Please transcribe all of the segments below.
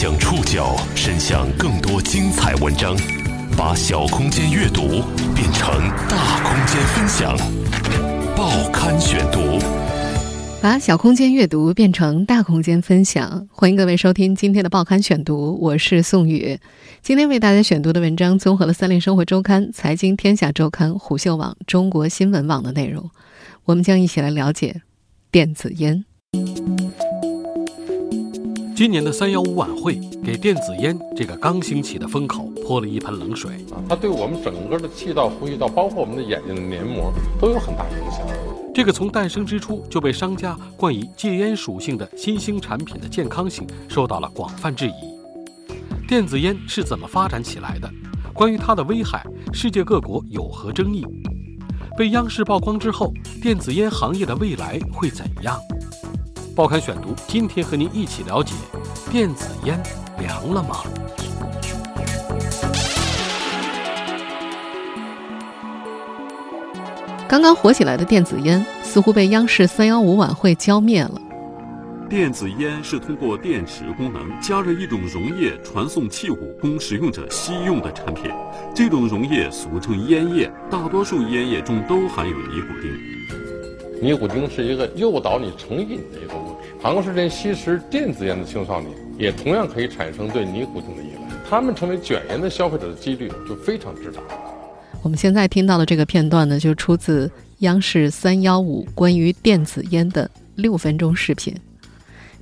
将触角伸向更多精彩文章，把小空间阅读变成大空间分享。报刊选读，把小空间阅读变成大空间分享。欢迎各位收听今天的报刊选读，我是宋宇。今天为大家选读的文章综合了《三联生活周刊》、《财经天下周刊》、虎嗅网、中国新闻网的内容。我们将一起来了解电子烟。今年的三幺五晚会给电子烟这个刚兴起的风口泼了一盆冷水啊！它对我们整个的气道、呼吸道，包括我们的眼睛的黏膜，都有很大影响。这个从诞生之初就被商家冠以戒烟属性的新兴产品的健康性受到了广泛质疑。电子烟是怎么发展起来的？关于它的危害，世界各国有何争议？被央视曝光之后，电子烟行业的未来会怎样？报刊选读，今天和您一起了解：电子烟凉了吗？刚刚火起来的电子烟，似乎被央视三幺五晚会浇灭了。电子烟是通过电池功能加热一种溶液，传送器物供使用者吸用的产品。这种溶液俗称烟叶，大多数烟叶中都含有尼古丁。尼古丁是一个诱导你成瘾的一个物质。长时间吸食电子烟的青少年，也同样可以产生对尼古丁的依赖。他们成为卷烟的消费者的几率就非常之大。我们现在听到的这个片段呢，就出自央视三幺五关于电子烟的六分钟视频。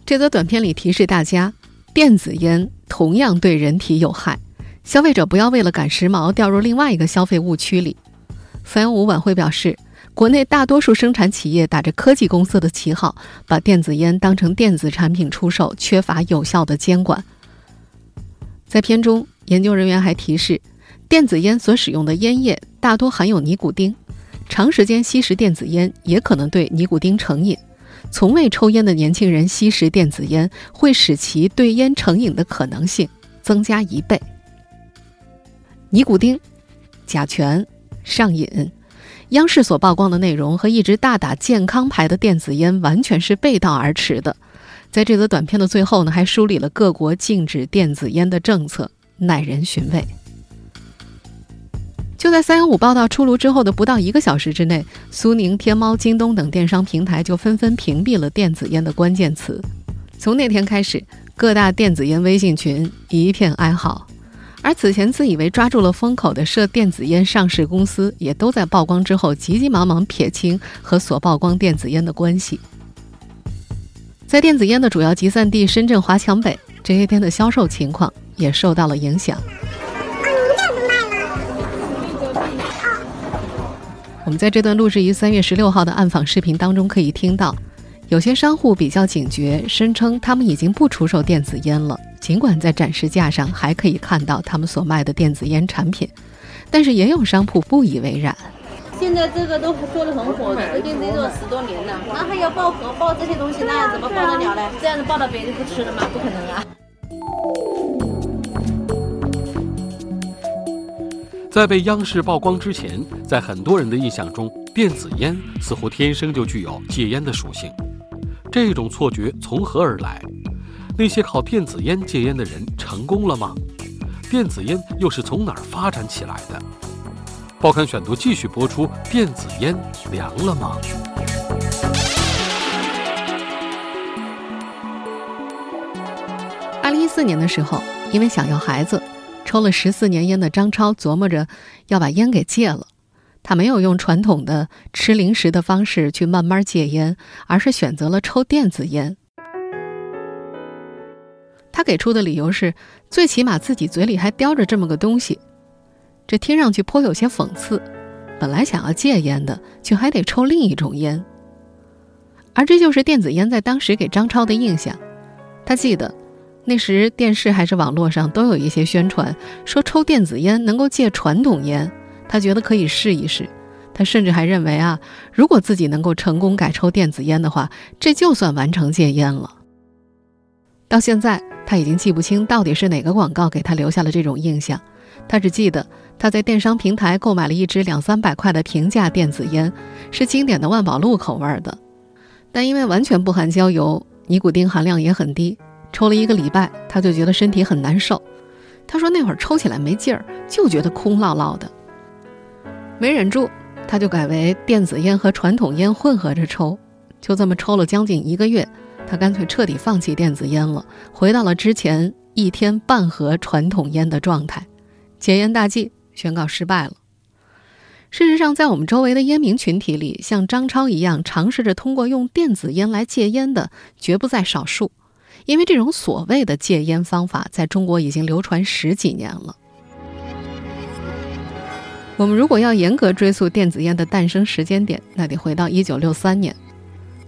这则短片里提示大家，电子烟同样对人体有害，消费者不要为了赶时髦掉入另外一个消费误区里。三幺五晚会表示。国内大多数生产企业打着科技公司的旗号，把电子烟当成电子产品出售，缺乏有效的监管。在片中，研究人员还提示，电子烟所使用的烟叶大多含有尼古丁，长时间吸食电子烟也可能对尼古丁成瘾。从未抽烟的年轻人吸食电子烟，会使其对烟成瘾的可能性增加一倍。尼古丁、甲醛、上瘾。央视所曝光的内容和一直大打健康牌的电子烟完全是背道而驰的。在这则短片的最后呢，还梳理了各国禁止电子烟的政策，耐人寻味。就在三幺五报道出炉之后的不到一个小时之内，苏宁、天猫、京东等电商平台就纷纷屏蔽了电子烟的关键词。从那天开始，各大电子烟微信群一片哀嚎。而此前自以为抓住了风口的涉电子烟上市公司，也都在曝光之后急急忙忙撇清和所曝光电子烟的关系。在电子烟的主要集散地深圳华强北，这些天的销售情况也受到了影响。我们在这段录制于三月十六号的暗访视频当中可以听到。有些商户比较警觉，声称他们已经不出售电子烟了。尽管在展示架上还可以看到他们所卖的电子烟产品，但是也有商铺不以为然。现在这个都做的很火的，这电子烟都十多年了，那还要爆盒爆这些东西，那怎么爆得了呢？这样子爆到别人不吃了吗？不可能啊！在被央视曝光之前，在很多人的印象中，电子烟似乎天生就具有戒烟的属性。这种错觉从何而来？那些靠电子烟戒烟的人成功了吗？电子烟又是从哪儿发展起来的？报刊选读继续播出：电子烟凉了吗？二零一四年的时候，因为想要孩子，抽了十四年烟的张超琢磨着要把烟给戒了。他没有用传统的吃零食的方式去慢慢戒烟，而是选择了抽电子烟。他给出的理由是，最起码自己嘴里还叼着这么个东西，这听上去颇有些讽刺。本来想要戒烟的，却还得抽另一种烟，而这就是电子烟在当时给张超的印象。他记得，那时电视还是网络上都有一些宣传，说抽电子烟能够戒传统烟。他觉得可以试一试，他甚至还认为啊，如果自己能够成功改抽电子烟的话，这就算完成戒烟了。到现在，他已经记不清到底是哪个广告给他留下了这种印象，他只记得他在电商平台购买了一支两三百块的平价电子烟，是经典的万宝路口味的，但因为完全不含焦油，尼古丁含量也很低，抽了一个礼拜，他就觉得身体很难受。他说那会儿抽起来没劲儿，就觉得空落落的。没忍住，他就改为电子烟和传统烟混合着抽。就这么抽了将近一个月，他干脆彻底放弃电子烟了，回到了之前一天半盒传统烟的状态。戒烟大计宣告失败了。事实上，在我们周围的烟民群体里，像张超一样尝试着通过用电子烟来戒烟的，绝不在少数。因为这种所谓的戒烟方法，在中国已经流传十几年了。我们如果要严格追溯电子烟的诞生时间点，那得回到一九六三年。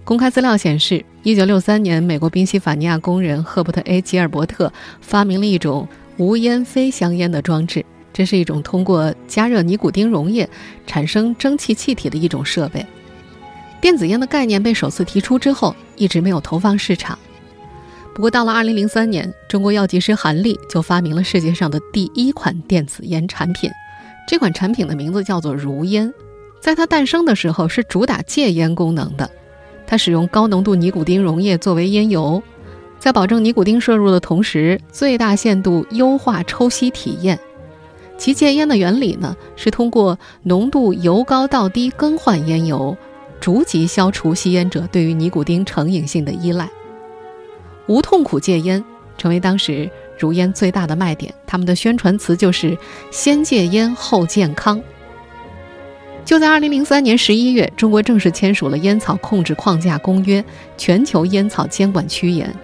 公开资料显示，一九六三年，美国宾夕法尼亚工人赫伯特 ·A· 吉尔伯特发明了一种无烟非香烟的装置。这是一种通过加热尼古丁溶液产生蒸汽气体的一种设备。电子烟的概念被首次提出之后，一直没有投放市场。不过，到了2003年，中国药剂师韩立就发明了世界上的第一款电子烟产品。这款产品的名字叫做如烟。在它诞生的时候，是主打戒烟功能的。它使用高浓度尼古丁溶液作为烟油，在保证尼古丁摄入的同时，最大限度优化抽吸体验。其戒烟的原理呢，是通过浓度由高到低更换烟油，逐级消除吸烟者对于尼古丁成瘾性的依赖。无痛苦戒烟成为当时如烟最大的卖点，他们的宣传词就是“先戒烟后健康”。就在2003年11月，中国正式签署了《烟草控制框架公约》，全球烟草监管趋严，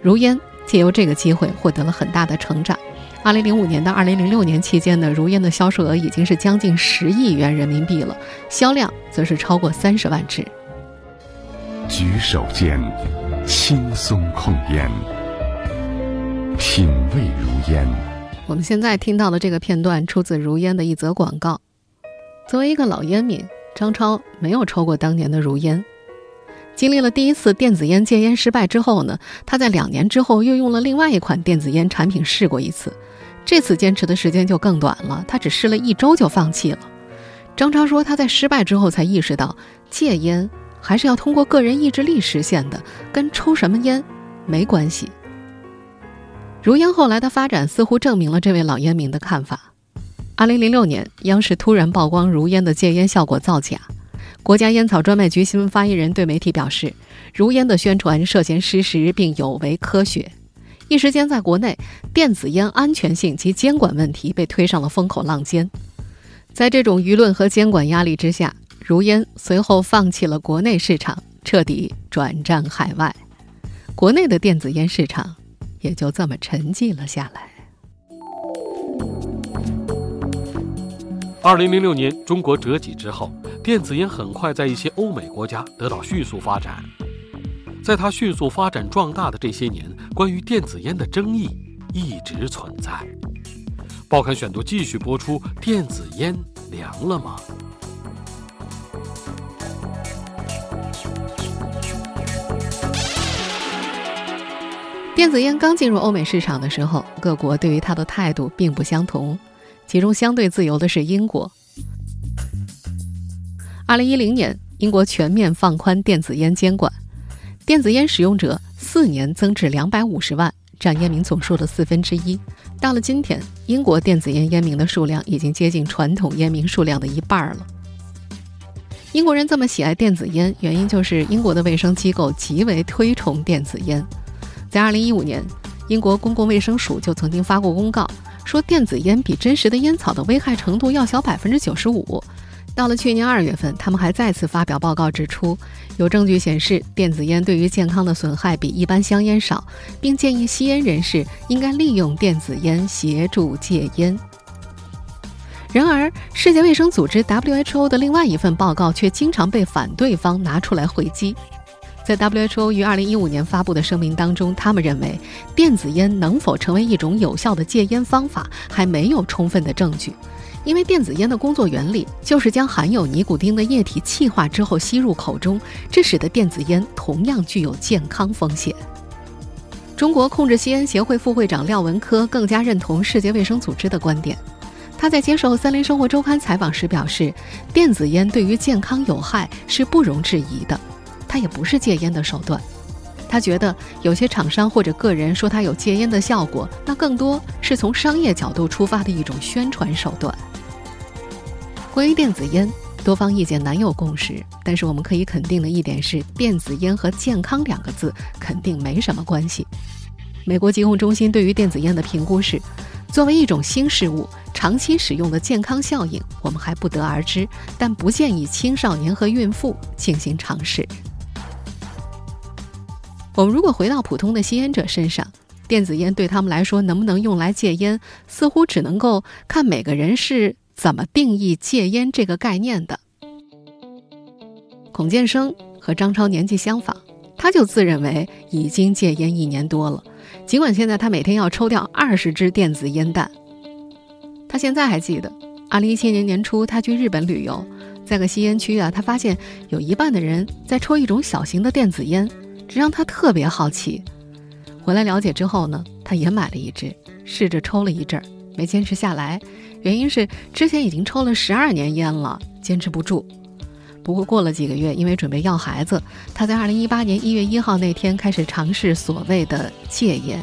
如烟借由这个机会获得了很大的成长。二零零五年到二零零六年期间呢，如烟的销售额已经是将近十亿元人民币了，销量则是超过三十万支。举手间，轻松控烟，品味如烟。我们现在听到的这个片段出自如烟的一则广告。作为一个老烟民，张超没有抽过当年的如烟。经历了第一次电子烟戒烟失败之后呢，他在两年之后又用了另外一款电子烟产品试过一次。这次坚持的时间就更短了，他只试了一周就放弃了。张超说，他在失败之后才意识到，戒烟还是要通过个人意志力实现的，跟抽什么烟没关系。如烟后来的发展似乎证明了这位老烟民的看法。二零零六年，央视突然曝光如烟的戒烟效果造假，国家烟草专卖局新闻发言人对媒体表示，如烟的宣传涉嫌失实并有违科学。一时间，在国内电子烟安全性及监管问题被推上了风口浪尖。在这种舆论和监管压力之下，如烟随后放弃了国内市场，彻底转战海外。国内的电子烟市场也就这么沉寂了下来。二零零六年，中国折戟之后，电子烟很快在一些欧美国家得到迅速发展。在它迅速发展壮大的这些年，关于电子烟的争议一直存在。报刊选读继续播出：电子烟凉了吗？电子烟刚进入欧美市场的时候，各国对于它的态度并不相同。其中相对自由的是英国。二零一零年，英国全面放宽电子烟监管。电子烟使用者四年增至两百五十万，占烟民总数的四分之一。到了今天，英国电子烟烟民的数量已经接近传统烟民数量的一半了。英国人这么喜爱电子烟，原因就是英国的卫生机构极为推崇电子烟。在二零一五年，英国公共卫生署就曾经发过公告，说电子烟比真实的烟草的危害程度要小百分之九十五。到了去年二月份，他们还再次发表报告，指出有证据显示电子烟对于健康的损害比一般香烟少，并建议吸烟人士应该利用电子烟协助戒烟。然而，世界卫生组织 WHO 的另外一份报告却经常被反对方拿出来回击。在 WHO 于二零一五年发布的声明当中，他们认为电子烟能否成为一种有效的戒烟方法，还没有充分的证据。因为电子烟的工作原理就是将含有尼古丁的液体气化之后吸入口中，这使得电子烟同样具有健康风险。中国控制吸烟协会副会长廖文科更加认同世界卫生组织的观点。他在接受《三联生活周刊》采访时表示，电子烟对于健康有害是不容置疑的，它也不是戒烟的手段。他觉得有些厂商或者个人说它有戒烟的效果，那更多是从商业角度出发的一种宣传手段。关于电子烟，多方意见难有共识，但是我们可以肯定的一点是，电子烟和健康两个字肯定没什么关系。美国疾控中心对于电子烟的评估是，作为一种新事物，长期使用的健康效应我们还不得而知，但不建议青少年和孕妇进行尝试。我们如果回到普通的吸烟者身上，电子烟对他们来说能不能用来戒烟，似乎只能够看每个人是怎么定义戒烟这个概念的。孔建生和张超年纪相仿，他就自认为已经戒烟一年多了，尽管现在他每天要抽掉二十支电子烟弹。他现在还记得，二零一七年年初他去日本旅游，在个吸烟区啊，他发现有一半的人在抽一种小型的电子烟。让他特别好奇，回来了解之后呢，他也买了一支，试着抽了一阵儿，没坚持下来，原因是之前已经抽了十二年烟了，坚持不住。不过过了几个月，因为准备要孩子，他在二零一八年一月一号那天开始尝试所谓的戒烟，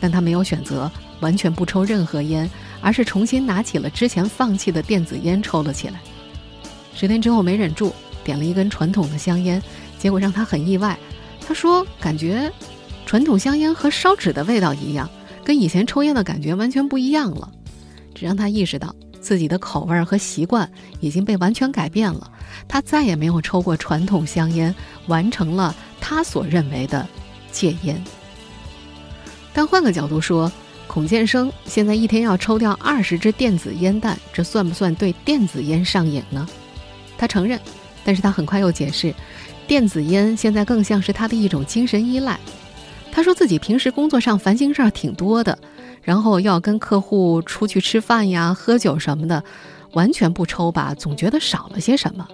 但他没有选择完全不抽任何烟，而是重新拿起了之前放弃的电子烟抽了起来。十天之后没忍住，点了一根传统的香烟，结果让他很意外。他说：“感觉传统香烟和烧纸的味道一样，跟以前抽烟的感觉完全不一样了。这让他意识到自己的口味和习惯已经被完全改变了。他再也没有抽过传统香烟，完成了他所认为的戒烟。但换个角度说，孔建生现在一天要抽掉二十支电子烟弹，这算不算对电子烟上瘾呢？他承认，但是他很快又解释。”电子烟现在更像是他的一种精神依赖。他说自己平时工作上烦心事儿挺多的，然后要跟客户出去吃饭呀、喝酒什么的，完全不抽吧，总觉得少了些什么。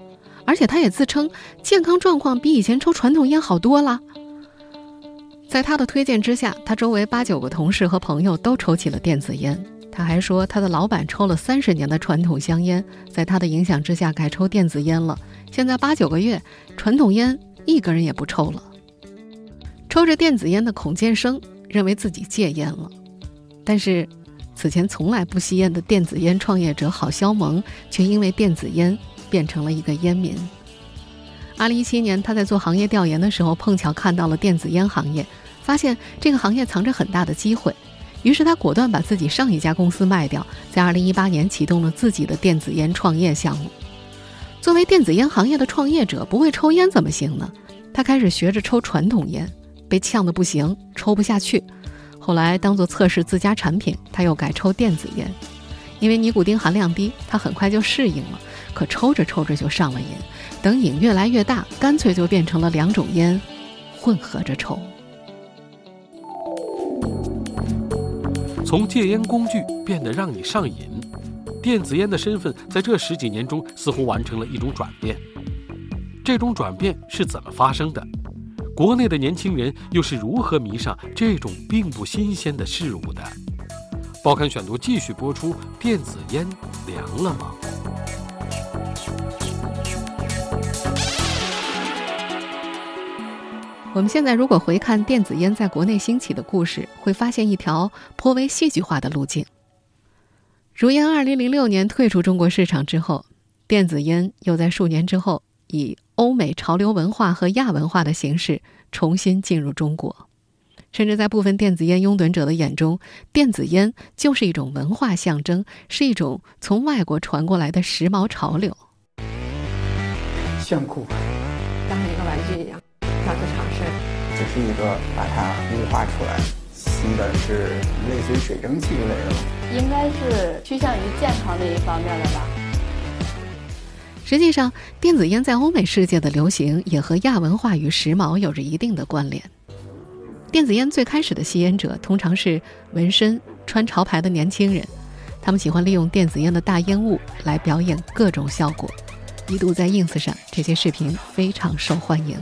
而且他也自称健康状况比以前抽传统烟好多了。在他的推荐之下，他周围八九个同事和朋友都抽起了电子烟。他还说他的老板抽了三十年的传统香烟，在他的影响之下改抽电子烟了。现在八九个月，传统烟一根也不抽了。抽着电子烟的孔建生认为自己戒烟了，但是此前从来不吸烟的电子烟创业者郝肖萌却因为电子烟变成了一个烟民。二零一七年，他在做行业调研的时候，碰巧看到了电子烟行业，发现这个行业藏着很大的机会，于是他果断把自己上一家公司卖掉，在二零一八年启动了自己的电子烟创业项目。作为电子烟行业的创业者，不会抽烟怎么行呢？他开始学着抽传统烟，被呛得不行，抽不下去。后来当做测试自家产品，他又改抽电子烟，因为尼古丁含量低，他很快就适应了。可抽着抽着就上了瘾，等瘾越来越大，干脆就变成了两种烟混合着抽。从戒烟工具变得让你上瘾。电子烟的身份在这十几年中似乎完成了一种转变，这种转变是怎么发生的？国内的年轻人又是如何迷上这种并不新鲜的事物的？报刊选读继续播出：电子烟凉了吗？我们现在如果回看电子烟在国内兴起的故事，会发现一条颇为戏剧化的路径。如烟二零零六年退出中国市场之后，电子烟又在数年之后以欧美潮流文化和亚文化的形式重新进入中国，甚至在部分电子烟拥趸者的眼中，电子烟就是一种文化象征，是一种从外国传过来的时髦潮流。炫酷，当一个玩具一样，尝试。只是一个把它雾化出来。新的是类似于水蒸气之类的，应该是趋向于健康那一方面的吧。实际上，电子烟在欧美世界的流行也和亚文化与时髦有着一定的关联。电子烟最开始的吸烟者通常是纹身、穿潮牌的年轻人，他们喜欢利用电子烟的大烟雾来表演各种效果。一度在 ins 上，这些视频非常受欢迎。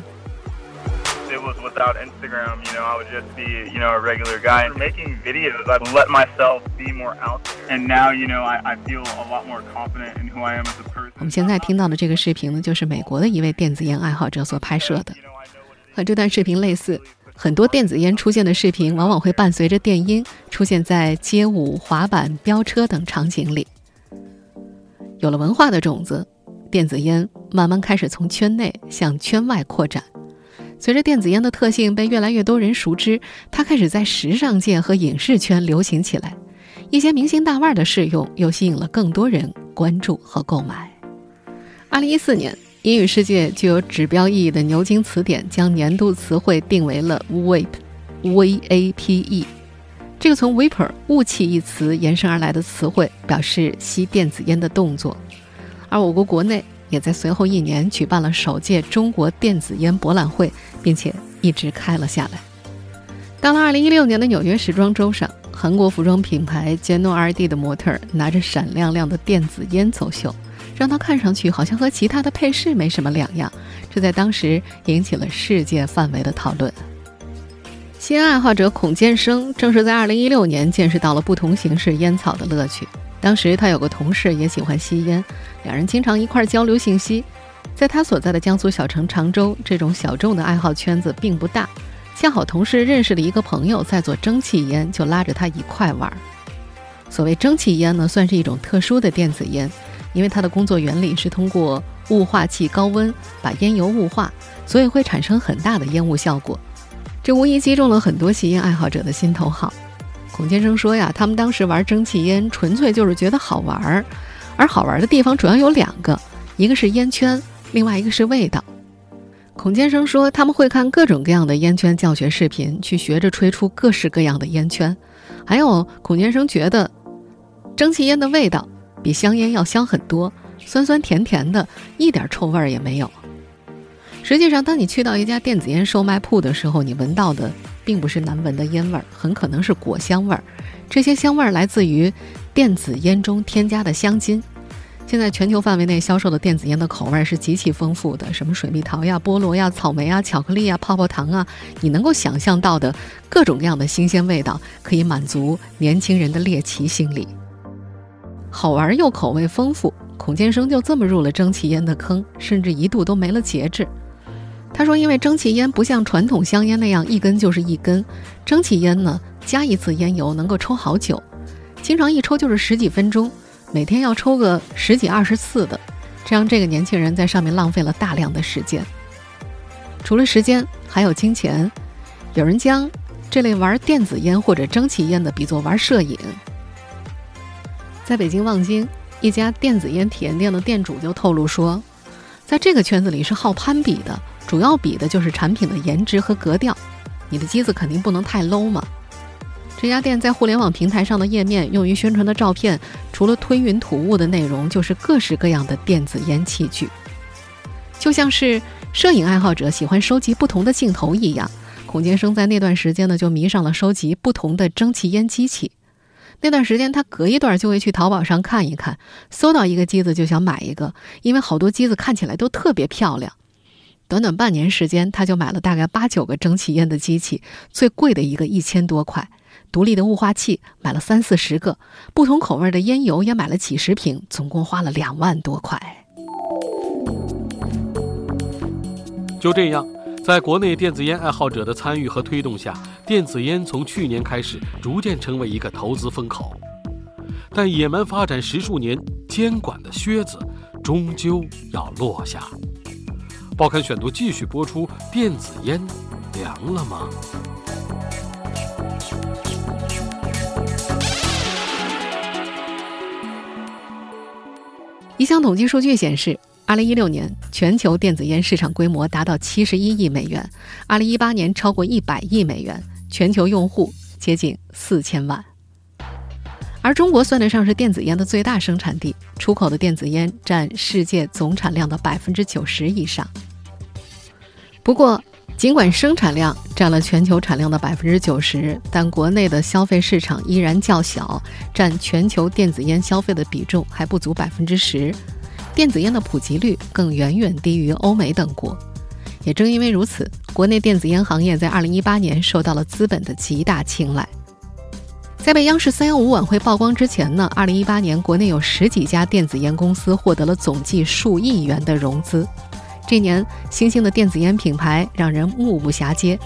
Without Instagram, you know, I would just be, you know, a regular guy. And Making videos, I've let myself be more out there. And now, you know, I, I feel a lot more confident in who I am as a person. 我们现在听到的这个视频呢，就是美国的一位电子烟爱好者所拍摄的。和这段视频类似，很多电子烟出现的视频往往会伴随着电音出现在街舞、滑板、飙车等场景里。有了文化的种子，电子烟慢慢开始从圈内向圈外扩展。随着电子烟的特性被越来越多人熟知，它开始在时尚界和影视圈流行起来。一些明星大腕的试用，又吸引了更多人关注和购买。二零一四年，英语世界具有指标意义的牛津词典将年度词汇定为了 “vape”，v a p e。这个从 “vapor” 雾气一词延伸而来的词汇，表示吸电子烟的动作。而我国国内也在随后一年举办了首届中国电子烟博览会，并且一直开了下来。到了二零一六年的纽约时装周上。韩国服装品牌 Geno R.D 的模特拿着闪亮亮的电子烟走秀，让他看上去好像和其他的配饰没什么两样。这在当时引起了世界范围的讨论。吸烟爱好者孔建生正是在2016年见识到了不同形式烟草的乐趣。当时他有个同事也喜欢吸烟，两人经常一块交流信息。在他所在的江苏小城常州，这种小众的爱好圈子并不大。恰好同事认识了一个朋友在做蒸汽烟，就拉着他一块玩。所谓蒸汽烟呢，算是一种特殊的电子烟，因为它的工作原理是通过雾化器高温把烟油雾化，所以会产生很大的烟雾效果。这无疑击中了很多吸烟爱好者的心头好。孔先生说呀，他们当时玩蒸汽烟纯粹就是觉得好玩儿，而好玩的地方主要有两个，一个是烟圈，另外一个是味道。孔先生说：“他们会看各种各样的烟圈教学视频，去学着吹出各式各样的烟圈。还有，孔先生觉得，蒸汽烟的味道比香烟要香很多，酸酸甜甜的，一点臭味儿也没有。实际上，当你去到一家电子烟售卖铺的时候，你闻到的并不是难闻的烟味儿，很可能是果香味儿。这些香味儿来自于电子烟中添加的香精。”现在全球范围内销售的电子烟的口味是极其丰富的，什么水蜜桃呀、菠萝呀、草莓啊、巧克力呀、泡泡糖啊，你能够想象到的各种各样的新鲜味道，可以满足年轻人的猎奇心理。好玩又口味丰富，孔建生就这么入了蒸汽烟的坑，甚至一度都没了节制。他说：“因为蒸汽烟不像传统香烟那样一根就是一根，蒸汽烟呢加一次烟油能够抽好久，经常一抽就是十几分钟。”每天要抽个十几二十次的，这让这个年轻人在上面浪费了大量的时间。除了时间，还有金钱。有人将这类玩电子烟或者蒸汽烟的比作玩摄影。在北京望京一家电子烟体验店的店主就透露说，在这个圈子里是好攀比的，主要比的就是产品的颜值和格调。你的机子肯定不能太 low 嘛。这家店在互联网平台上的页面，用于宣传的照片，除了吞云吐雾的内容，就是各式各样的电子烟器具，就像是摄影爱好者喜欢收集不同的镜头一样。孔建生在那段时间呢，就迷上了收集不同的蒸汽烟机器。那段时间，他隔一段就会去淘宝上看一看，搜到一个机子就想买一个，因为好多机子看起来都特别漂亮。短短半年时间，他就买了大概八九个蒸汽烟的机器，最贵的一个一千多块。独立的雾化器买了三四十个，不同口味的烟油也买了几十瓶，总共花了两万多块。就这样，在国内电子烟爱好者的参与和推动下，电子烟从去年开始逐渐成为一个投资风口。但野蛮发展十数年，监管的靴子终究要落下。报刊选读继续播出：电子烟凉了吗？一项统计数据显示，二零一六年全球电子烟市场规模达到七十一亿美元，二零一八年超过一百亿美元，全球用户接近四千万。而中国算得上是电子烟的最大生产地，出口的电子烟占世界总产量的百分之九十以上。不过，尽管生产量占了全球产量的百分之九十，但国内的消费市场依然较小，占全球电子烟消费的比重还不足百分之十。电子烟的普及率更远远低于欧美等国。也正因为如此，国内电子烟行业在二零一八年受到了资本的极大青睐。在被央视三幺五晚会曝光之前呢，二零一八年国内有十几家电子烟公司获得了总计数亿元的融资。这年，新兴的电子烟品牌让人目不暇接，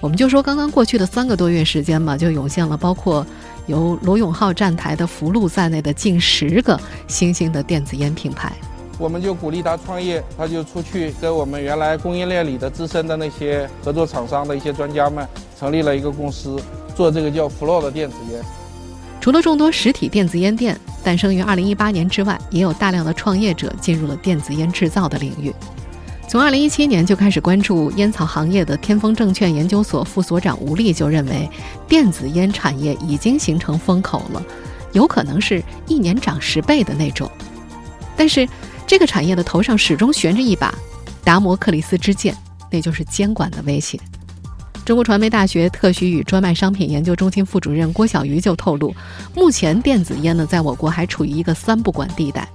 我们就说刚刚过去的三个多月时间吧，就涌现了包括由罗永浩站台的福禄在内的近十个新兴的电子烟品牌。我们就鼓励他创业，他就出去跟我们原来供应链里的资深的那些合作厂商的一些专家们成立了一个公司，做这个叫 Flow 的电子烟。除了众多实体电子烟店诞生于2018年之外，也有大量的创业者进入了电子烟制造的领域。从2017年就开始关注烟草行业的天风证券研究所副所长吴丽就认为，电子烟产业已经形成风口了，有可能是一年涨十倍的那种。但是。这个产业的头上始终悬着一把达摩克里斯之剑，那就是监管的威胁。中国传媒大学特许与专卖商品研究中心副主任郭小鱼就透露，目前电子烟呢，在我国还处于一个三不管地带，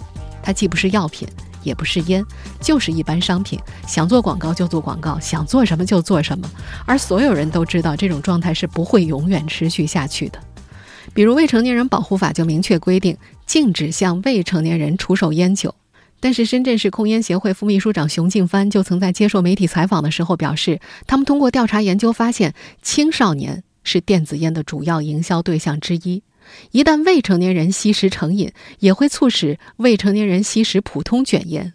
它既不是药品，也不是烟，就是一般商品，想做广告就做广告，想做什么就做什么。而所有人都知道，这种状态是不会永远持续下去的。比如《未成年人保护法》就明确规定，禁止向未成年人出售烟酒。但是，深圳市控烟协会副秘书长熊静帆就曾在接受媒体采访的时候表示，他们通过调查研究发现，青少年是电子烟的主要营销对象之一。一旦未成年人吸食成瘾，也会促使未成年人吸食普通卷烟。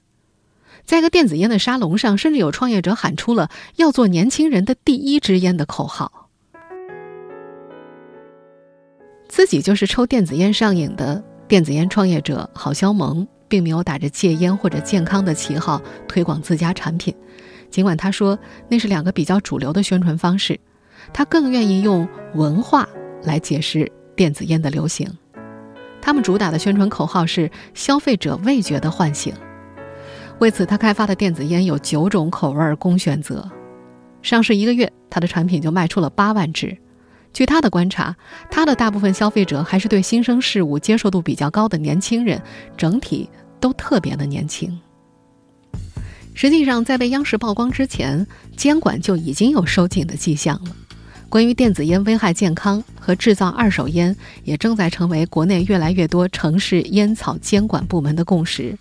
在一个电子烟的沙龙上，甚至有创业者喊出了“要做年轻人的第一支烟”的口号。自己就是抽电子烟上瘾的电子烟创业者郝肖萌。并没有打着戒烟或者健康的旗号推广自家产品，尽管他说那是两个比较主流的宣传方式，他更愿意用文化来解释电子烟的流行。他们主打的宣传口号是“消费者味觉的唤醒”。为此，他开发的电子烟有九种口味供选择。上市一个月，他的产品就卖出了八万支。据他的观察，他的大部分消费者还是对新生事物接受度比较高的年轻人，整体。都特别的年轻。实际上，在被央视曝光之前，监管就已经有收紧的迹象了。关于电子烟危害健康和制造二手烟，也正在成为国内越来越多城市烟草监管部门的共识。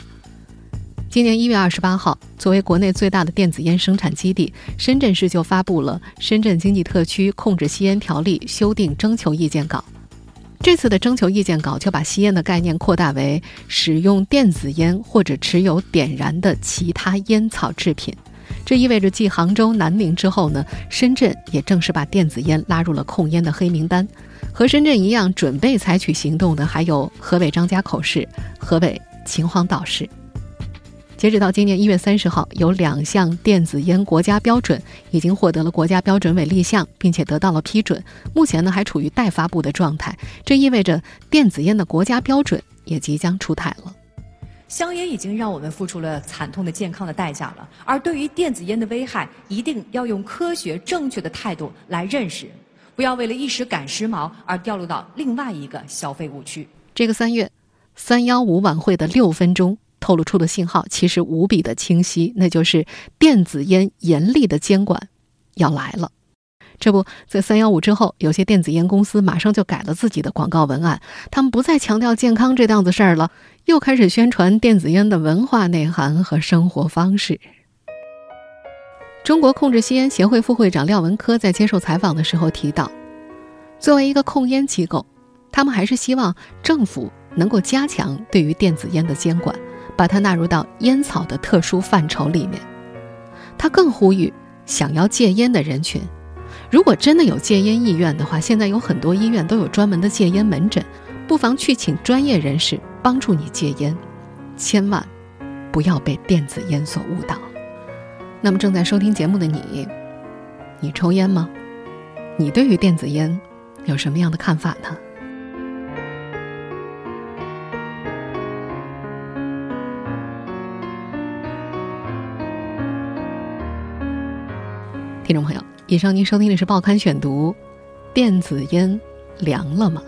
今年一月二十八号，作为国内最大的电子烟生产基地，深圳市就发布了《深圳经济特区控制吸烟条例》修订征求意见稿。这次的征求意见稿就把吸烟的概念扩大为使用电子烟或者持有点燃的其他烟草制品，这意味着继杭州、南宁之后呢，深圳也正式把电子烟拉入了控烟的黑名单。和深圳一样，准备采取行动的还有河北张家口市、河北秦皇岛市。截止到今年一月三十号，有两项电子烟国家标准已经获得了国家标准委立项，并且得到了批准。目前呢，还处于待发布的状态。这意味着电子烟的国家标准也即将出台了。香烟已经让我们付出了惨痛的健康的代价了，而对于电子烟的危害，一定要用科学正确的态度来认识，不要为了一时赶时髦而掉入到另外一个消费误区。这个三月，三幺五晚会的六分钟。透露出的信号其实无比的清晰，那就是电子烟严厉的监管要来了。这不在三幺五之后，有些电子烟公司马上就改了自己的广告文案，他们不再强调健康这档子事儿了，又开始宣传电子烟的文化内涵和生活方式。中国控制吸烟协会副会长廖文科在接受采访的时候提到，作为一个控烟机构，他们还是希望政府能够加强对于电子烟的监管。把它纳入到烟草的特殊范畴里面。他更呼吁想要戒烟的人群，如果真的有戒烟意愿的话，现在有很多医院都有专门的戒烟门诊，不妨去请专业人士帮助你戒烟，千万不要被电子烟所误导。那么正在收听节目的你，你抽烟吗？你对于电子烟有什么样的看法呢？听众朋友，以上您收听的是《报刊选读》，电子烟凉了吗？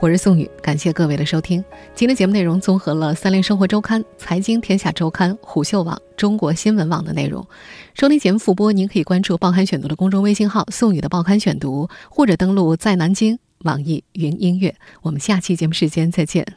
我是宋宇，感谢各位的收听。今天节目内容综合了《三联生活周刊》《财经天下周刊》虎嗅网、中国新闻网的内容。收听节目复播，您可以关注《报刊选读》的公众微信号“宋宇的报刊选读”，或者登录在南京网易云音乐。我们下期节目时间再见。